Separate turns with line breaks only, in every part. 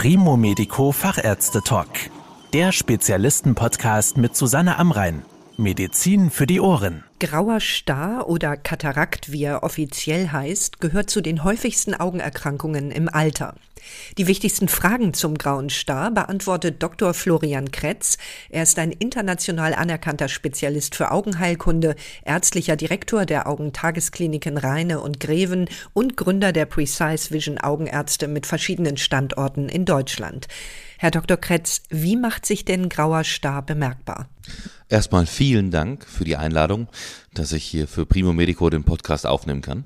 Primo Medico Fachärzte Talk. Der Spezialisten-Podcast mit Susanne Amrein. Medizin für die Ohren.
Grauer Star oder Katarakt, wie er offiziell heißt, gehört zu den häufigsten Augenerkrankungen im Alter. Die wichtigsten Fragen zum grauen Star beantwortet Dr. Florian Kretz. Er ist ein international anerkannter Spezialist für Augenheilkunde, ärztlicher Direktor der Augentageskliniken Rheine und Greven und Gründer der Precise Vision Augenärzte mit verschiedenen Standorten in Deutschland. Herr Dr. Kretz, wie macht sich denn grauer Star bemerkbar?
Erstmal vielen Dank für die Einladung, dass ich hier für Primo Medico den Podcast aufnehmen kann.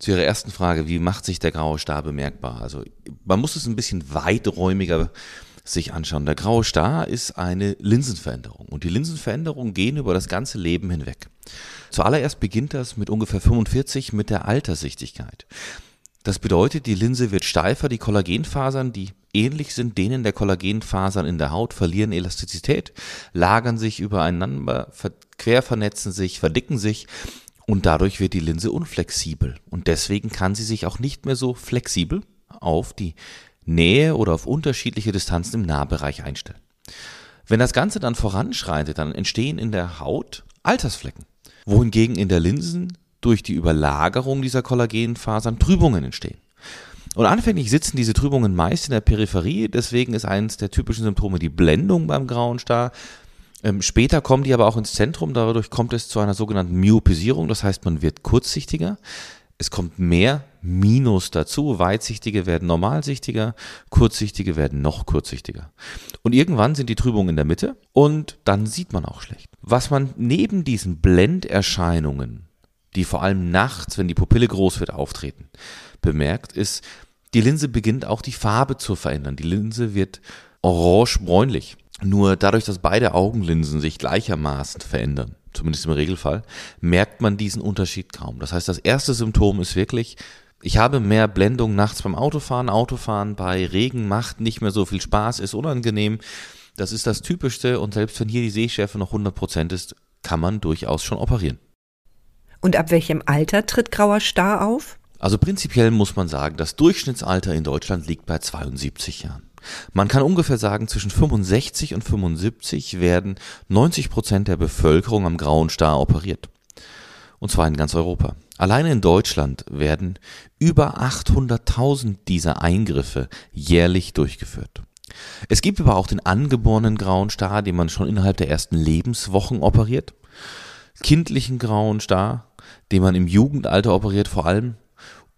Zu Ihrer ersten Frage, wie macht sich der graue Star bemerkbar? Also man muss es ein bisschen weiträumiger sich anschauen. Der graue Star ist eine Linsenveränderung und die Linsenveränderungen gehen über das ganze Leben hinweg. Zuallererst beginnt das mit ungefähr 45 mit der Alterssichtigkeit. Das bedeutet, die Linse wird steifer, die Kollagenfasern, die ähnlich sind denen der Kollagenfasern in der Haut, verlieren Elastizität, lagern sich übereinander, quer vernetzen sich, verdicken sich und dadurch wird die Linse unflexibel. Und deswegen kann sie sich auch nicht mehr so flexibel auf die Nähe oder auf unterschiedliche Distanzen im Nahbereich einstellen. Wenn das Ganze dann voranschreitet, dann entstehen in der Haut Altersflecken, wohingegen in der Linsen durch die Überlagerung dieser Kollagenfasern Trübungen entstehen. Und anfänglich sitzen diese Trübungen meist in der Peripherie, deswegen ist eines der typischen Symptome die Blendung beim grauen Star. Ähm, später kommen die aber auch ins Zentrum, dadurch kommt es zu einer sogenannten Myopisierung, das heißt, man wird kurzsichtiger. Es kommt mehr Minus dazu. Weitsichtige werden normalsichtiger, kurzsichtige werden noch kurzsichtiger. Und irgendwann sind die Trübungen in der Mitte und dann sieht man auch schlecht. Was man neben diesen Blenderscheinungen die vor allem nachts, wenn die Pupille groß wird, auftreten, bemerkt, ist, die Linse beginnt auch die Farbe zu verändern. Die Linse wird orange-bräunlich. Nur dadurch, dass beide Augenlinsen sich gleichermaßen verändern, zumindest im Regelfall, merkt man diesen Unterschied kaum. Das heißt, das erste Symptom ist wirklich, ich habe mehr Blendung nachts beim Autofahren. Autofahren bei Regen macht nicht mehr so viel Spaß, ist unangenehm. Das ist das Typischste und selbst wenn hier die Sehschärfe noch 100% ist, kann man durchaus schon operieren.
Und ab welchem Alter tritt grauer Star auf?
Also prinzipiell muss man sagen, das Durchschnittsalter in Deutschland liegt bei 72 Jahren. Man kann ungefähr sagen, zwischen 65 und 75 werden 90 Prozent der Bevölkerung am grauen Star operiert. Und zwar in ganz Europa. Alleine in Deutschland werden über 800.000 dieser Eingriffe jährlich durchgeführt. Es gibt aber auch den angeborenen grauen Star, den man schon innerhalb der ersten Lebenswochen operiert. Kindlichen grauen Star, den man im Jugendalter operiert, vor allem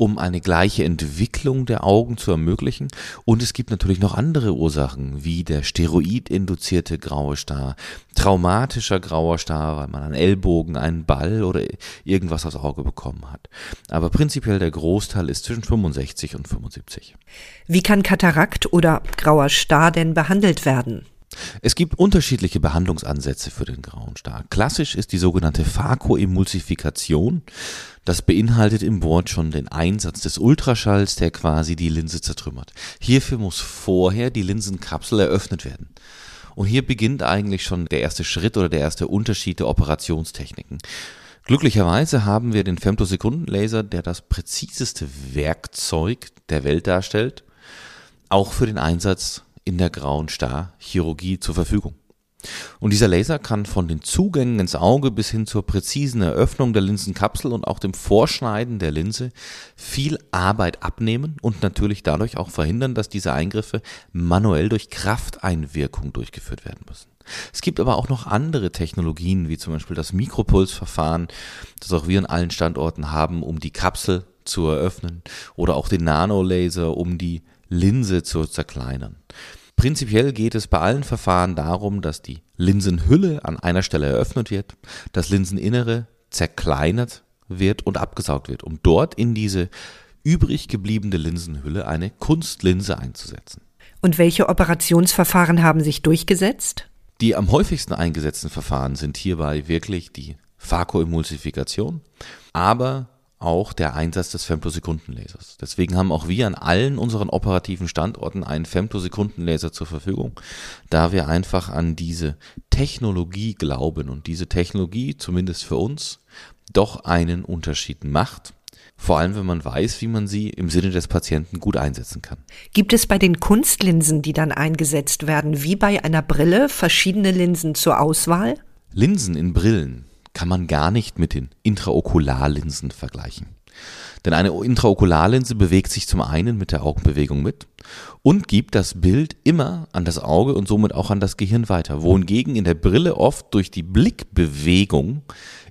um eine gleiche Entwicklung der Augen zu ermöglichen. Und es gibt natürlich noch andere Ursachen, wie der steroidinduzierte graue Star, traumatischer grauer Star, weil man an Ellbogen einen Ball oder irgendwas aufs Auge bekommen hat. Aber prinzipiell der Großteil ist zwischen 65 und 75.
Wie kann Katarakt oder grauer Star denn behandelt werden?
Es gibt unterschiedliche Behandlungsansätze für den grauen Star. Klassisch ist die sogenannte Phakoemulsifikation. Das beinhaltet im Wort schon den Einsatz des Ultraschalls, der quasi die Linse zertrümmert. Hierfür muss vorher die Linsenkapsel eröffnet werden. Und hier beginnt eigentlich schon der erste Schritt oder der erste Unterschied der Operationstechniken. Glücklicherweise haben wir den Femtosekundenlaser, der das präziseste Werkzeug der Welt darstellt, auch für den Einsatz in der grauen Star-Chirurgie zur Verfügung. Und dieser Laser kann von den Zugängen ins Auge bis hin zur präzisen Eröffnung der Linsenkapsel und auch dem Vorschneiden der Linse viel Arbeit abnehmen und natürlich dadurch auch verhindern, dass diese Eingriffe manuell durch Krafteinwirkung durchgeführt werden müssen. Es gibt aber auch noch andere Technologien, wie zum Beispiel das Mikropulsverfahren, das auch wir an allen Standorten haben, um die Kapsel zu eröffnen, oder auch den Nanolaser, um die Linse zu zerkleinern. Prinzipiell geht es bei allen Verfahren darum, dass die Linsenhülle an einer Stelle eröffnet wird, das Linseninnere zerkleinert wird und abgesaugt wird, um dort in diese übrig gebliebene Linsenhülle eine Kunstlinse einzusetzen.
Und welche Operationsverfahren haben sich durchgesetzt?
Die am häufigsten eingesetzten Verfahren sind hierbei wirklich die Phakoemulsifikation, aber auch der Einsatz des Femtosekundenlasers. Deswegen haben auch wir an allen unseren operativen Standorten einen Femtosekundenlaser zur Verfügung, da wir einfach an diese Technologie glauben und diese Technologie zumindest für uns doch einen Unterschied macht vor allem wenn man weiß, wie man sie im Sinne des Patienten gut einsetzen kann.
Gibt es bei den Kunstlinsen, die dann eingesetzt werden, wie bei einer Brille, verschiedene Linsen zur Auswahl?
Linsen in Brillen kann man gar nicht mit den Intraokularlinsen vergleichen. Denn eine Intraokularlinse bewegt sich zum einen mit der Augenbewegung mit und gibt das Bild immer an das Auge und somit auch an das Gehirn weiter. Wohingegen in der Brille oft durch die Blickbewegung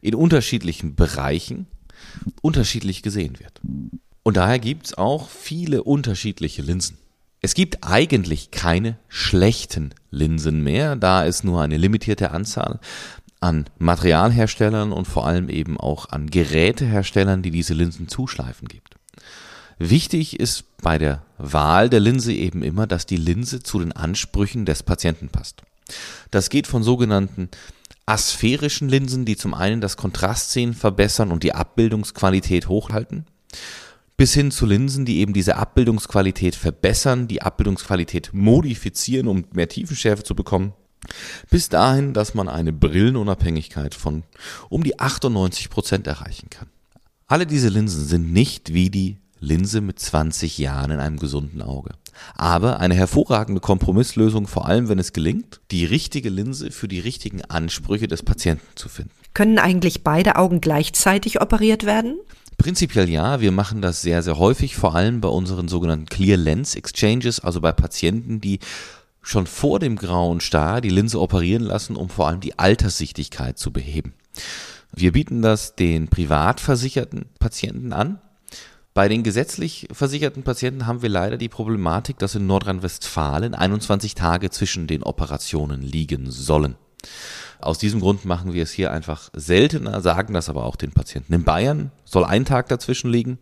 in unterschiedlichen Bereichen unterschiedlich gesehen wird. Und daher gibt es auch viele unterschiedliche Linsen. Es gibt eigentlich keine schlechten Linsen mehr, da es nur eine limitierte Anzahl an Materialherstellern und vor allem eben auch an Geräteherstellern, die diese Linsen zuschleifen gibt. Wichtig ist bei der Wahl der Linse eben immer, dass die Linse zu den Ansprüchen des Patienten passt. Das geht von sogenannten asphärischen Linsen, die zum einen das Kontrastsehen verbessern und die Abbildungsqualität hochhalten, bis hin zu Linsen, die eben diese Abbildungsqualität verbessern, die Abbildungsqualität modifizieren, um mehr Tiefenschärfe zu bekommen, bis dahin, dass man eine Brillenunabhängigkeit von um die 98 Prozent erreichen kann. Alle diese Linsen sind nicht wie die Linse mit 20 Jahren in einem gesunden Auge. Aber eine hervorragende Kompromisslösung, vor allem wenn es gelingt, die richtige Linse für die richtigen Ansprüche des Patienten zu finden.
Können eigentlich beide Augen gleichzeitig operiert werden?
Prinzipiell ja, wir machen das sehr, sehr häufig, vor allem bei unseren sogenannten Clear Lens Exchanges, also bei Patienten, die schon vor dem grauen Star die Linse operieren lassen, um vor allem die Alterssichtigkeit zu beheben. Wir bieten das den privat versicherten Patienten an. Bei den gesetzlich versicherten Patienten haben wir leider die Problematik, dass in Nordrhein-Westfalen 21 Tage zwischen den Operationen liegen sollen. Aus diesem Grund machen wir es hier einfach seltener, sagen das aber auch den Patienten. In Bayern soll ein Tag dazwischen liegen.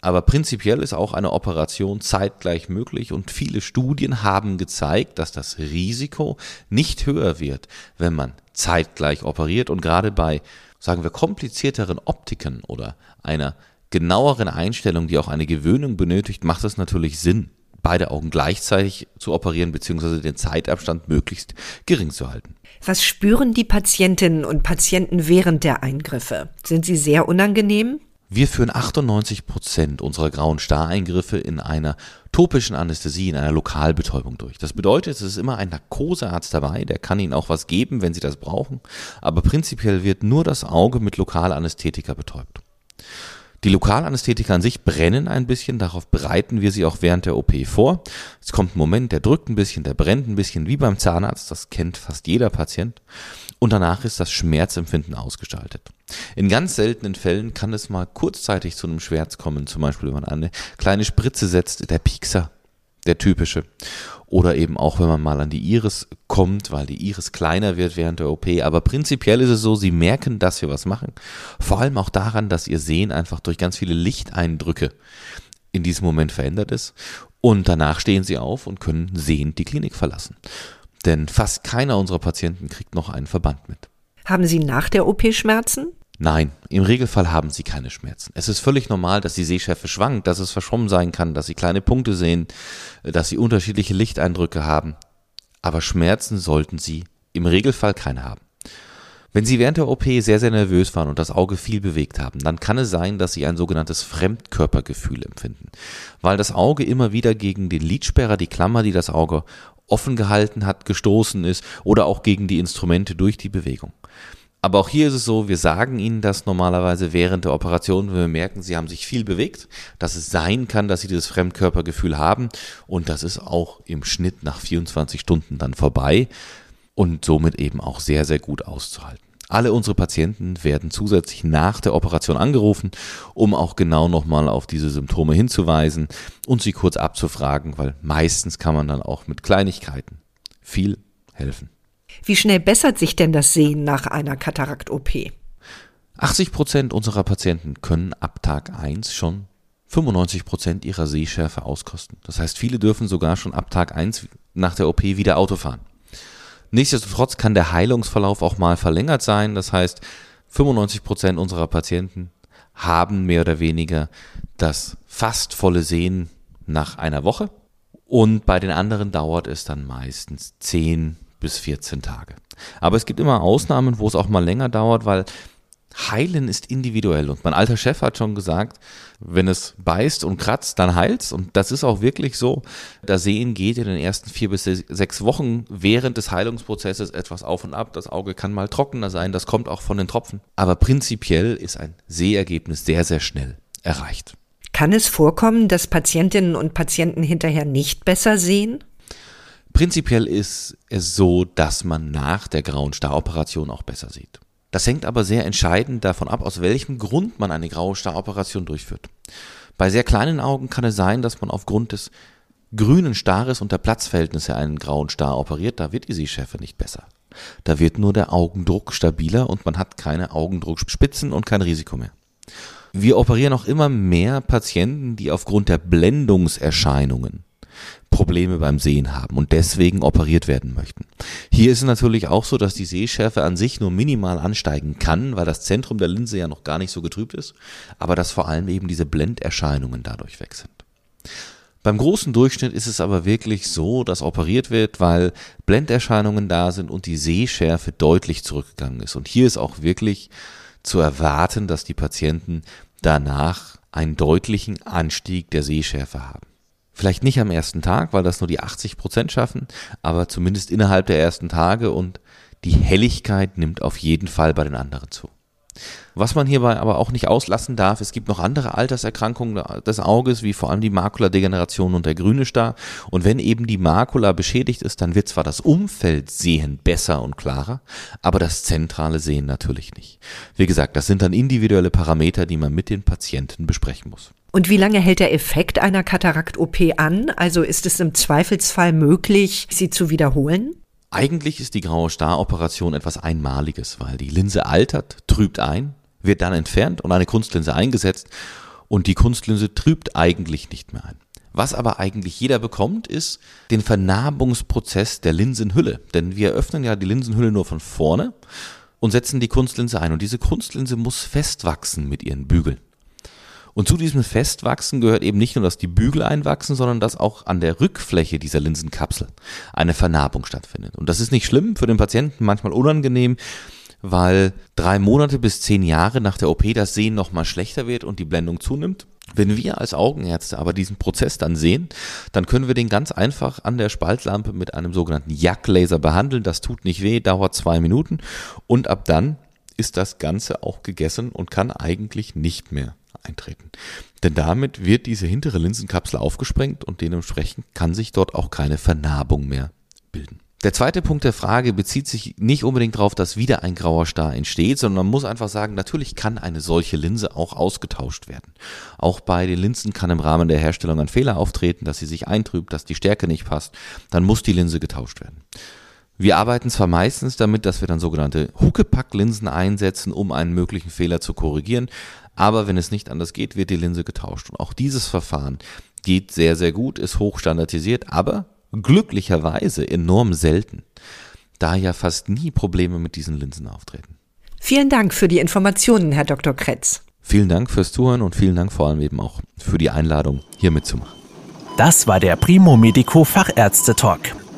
Aber prinzipiell ist auch eine Operation zeitgleich möglich und viele Studien haben gezeigt, dass das Risiko nicht höher wird, wenn man zeitgleich operiert und gerade bei, sagen wir, komplizierteren Optiken oder einer genaueren Einstellung, die auch eine Gewöhnung benötigt, macht es natürlich Sinn, beide Augen gleichzeitig zu operieren bzw. den Zeitabstand möglichst gering zu halten.
Was spüren die Patientinnen und Patienten während der Eingriffe? Sind sie sehr unangenehm?
Wir führen 98 Prozent unserer grauen Stareingriffe in einer topischen Anästhesie, in einer Lokalbetäubung durch. Das bedeutet, es ist immer ein Narkosearzt dabei, der kann Ihnen auch was geben, wenn Sie das brauchen. Aber prinzipiell wird nur das Auge mit Lokalanästhetika betäubt. Die Lokalanästhetika an sich brennen ein bisschen, darauf bereiten wir sie auch während der OP vor. Es kommt ein Moment, der drückt ein bisschen, der brennt ein bisschen, wie beim Zahnarzt, das kennt fast jeder Patient. Und danach ist das Schmerzempfinden ausgestaltet. In ganz seltenen Fällen kann es mal kurzzeitig zu einem Schmerz kommen, zum Beispiel wenn man eine kleine Spritze setzt, der Piekser, der typische. Oder eben auch, wenn man mal an die Iris kommt, weil die Iris kleiner wird während der OP. Aber prinzipiell ist es so, sie merken, dass wir was machen. Vor allem auch daran, dass ihr Sehen einfach durch ganz viele Lichteindrücke in diesem Moment verändert ist. Und danach stehen sie auf und können sehend die Klinik verlassen. Denn fast keiner unserer Patienten kriegt noch einen Verband mit.
Haben Sie nach der OP Schmerzen?
Nein, im Regelfall haben sie keine Schmerzen. Es ist völlig normal, dass die Sehschärfe schwankt, dass es verschwommen sein kann, dass sie kleine Punkte sehen, dass sie unterschiedliche Lichteindrücke haben. Aber Schmerzen sollten sie im Regelfall keine haben. Wenn Sie während der OP sehr, sehr nervös waren und das Auge viel bewegt haben, dann kann es sein, dass Sie ein sogenanntes Fremdkörpergefühl empfinden, weil das Auge immer wieder gegen den Lidsperrer, die Klammer, die das Auge offen gehalten hat, gestoßen ist oder auch gegen die Instrumente durch die Bewegung. Aber auch hier ist es so, wir sagen Ihnen das normalerweise während der Operation, wenn wir merken, Sie haben sich viel bewegt, dass es sein kann, dass Sie dieses Fremdkörpergefühl haben und das ist auch im Schnitt nach 24 Stunden dann vorbei und somit eben auch sehr, sehr gut auszuhalten. Alle unsere Patienten werden zusätzlich nach der Operation angerufen, um auch genau nochmal auf diese Symptome hinzuweisen und sie kurz abzufragen, weil meistens kann man dann auch mit Kleinigkeiten viel helfen.
Wie schnell bessert sich denn das Sehen nach einer Katarakt-OP?
80 Prozent unserer Patienten können ab Tag 1 schon 95 Prozent ihrer Sehschärfe auskosten. Das heißt, viele dürfen sogar schon ab Tag 1 nach der OP wieder Auto fahren. Nichtsdestotrotz kann der Heilungsverlauf auch mal verlängert sein. Das heißt, 95 Prozent unserer Patienten haben mehr oder weniger das fast volle Sehen nach einer Woche. Und bei den anderen dauert es dann meistens 10 bis 14 Tage. Aber es gibt immer Ausnahmen, wo es auch mal länger dauert, weil Heilen ist individuell und mein alter Chef hat schon gesagt, wenn es beißt und kratzt, dann heilt's und das ist auch wirklich so. Das Sehen geht in den ersten vier bis sechs Wochen während des Heilungsprozesses etwas auf und ab. Das Auge kann mal trockener sein, das kommt auch von den Tropfen. Aber prinzipiell ist ein Sehergebnis sehr, sehr schnell erreicht.
Kann es vorkommen, dass Patientinnen und Patienten hinterher nicht besser sehen?
Prinzipiell ist es so, dass man nach der grauen Staroperation auch besser sieht. Das hängt aber sehr entscheidend davon ab, aus welchem Grund man eine graue Staroperation durchführt. Bei sehr kleinen Augen kann es sein, dass man aufgrund des grünen Stares und der Platzverhältnisse einen grauen Star operiert, da wird die Sehschärfe nicht besser. Da wird nur der Augendruck stabiler und man hat keine Augendruckspitzen und kein Risiko mehr. Wir operieren auch immer mehr Patienten, die aufgrund der Blendungserscheinungen Probleme beim Sehen haben und deswegen operiert werden möchten. Hier ist es natürlich auch so, dass die Sehschärfe an sich nur minimal ansteigen kann, weil das Zentrum der Linse ja noch gar nicht so getrübt ist, aber dass vor allem eben diese Blenderscheinungen dadurch weg sind. Beim großen Durchschnitt ist es aber wirklich so, dass operiert wird, weil Blenderscheinungen da sind und die Sehschärfe deutlich zurückgegangen ist. Und hier ist auch wirklich zu erwarten, dass die Patienten danach einen deutlichen Anstieg der Sehschärfe haben. Vielleicht nicht am ersten Tag, weil das nur die 80 Prozent schaffen, aber zumindest innerhalb der ersten Tage und die Helligkeit nimmt auf jeden Fall bei den anderen zu. Was man hierbei aber auch nicht auslassen darf, es gibt noch andere Alterserkrankungen des Auges, wie vor allem die Makuladegeneration und der grüne Star. Und wenn eben die Makula beschädigt ist, dann wird zwar das Umfeld sehen besser und klarer, aber das zentrale Sehen natürlich nicht. Wie gesagt, das sind dann individuelle Parameter, die man mit den Patienten besprechen muss.
Und wie lange hält der Effekt einer Katarakt-OP an? Also ist es im Zweifelsfall möglich, sie zu wiederholen?
Eigentlich ist die graue Star-Operation etwas Einmaliges, weil die Linse altert, trübt ein, wird dann entfernt und eine Kunstlinse eingesetzt und die Kunstlinse trübt eigentlich nicht mehr ein. Was aber eigentlich jeder bekommt, ist den Vernarbungsprozess der Linsenhülle. Denn wir öffnen ja die Linsenhülle nur von vorne und setzen die Kunstlinse ein. Und diese Kunstlinse muss festwachsen mit ihren Bügeln. Und zu diesem Festwachsen gehört eben nicht nur, dass die Bügel einwachsen, sondern dass auch an der Rückfläche dieser Linsenkapsel eine Vernarbung stattfindet. Und das ist nicht schlimm, für den Patienten manchmal unangenehm, weil drei Monate bis zehn Jahre nach der OP das Sehen nochmal schlechter wird und die Blendung zunimmt. Wenn wir als Augenärzte aber diesen Prozess dann sehen, dann können wir den ganz einfach an der Spaltlampe mit einem sogenannten Jack-Laser behandeln. Das tut nicht weh, dauert zwei Minuten und ab dann ist das Ganze auch gegessen und kann eigentlich nicht mehr eintreten. Denn damit wird diese hintere Linsenkapsel aufgesprengt und dementsprechend kann sich dort auch keine Vernarbung mehr bilden. Der zweite Punkt der Frage bezieht sich nicht unbedingt darauf, dass wieder ein grauer Star entsteht, sondern man muss einfach sagen, natürlich kann eine solche Linse auch ausgetauscht werden. Auch bei den Linsen kann im Rahmen der Herstellung ein Fehler auftreten, dass sie sich eintrübt, dass die Stärke nicht passt, dann muss die Linse getauscht werden. Wir arbeiten zwar meistens damit, dass wir dann sogenannte Huckepack-Linsen einsetzen, um einen möglichen Fehler zu korrigieren, aber wenn es nicht anders geht, wird die Linse getauscht. Und auch dieses Verfahren geht sehr, sehr gut, ist hochstandardisiert, aber glücklicherweise enorm selten, da ja fast nie Probleme mit diesen Linsen auftreten.
Vielen Dank für die Informationen, Herr Dr. Kretz.
Vielen Dank fürs Zuhören und vielen Dank vor allem eben auch für die Einladung, hier mitzumachen.
Das war der Primo Medico Fachärzte Talk.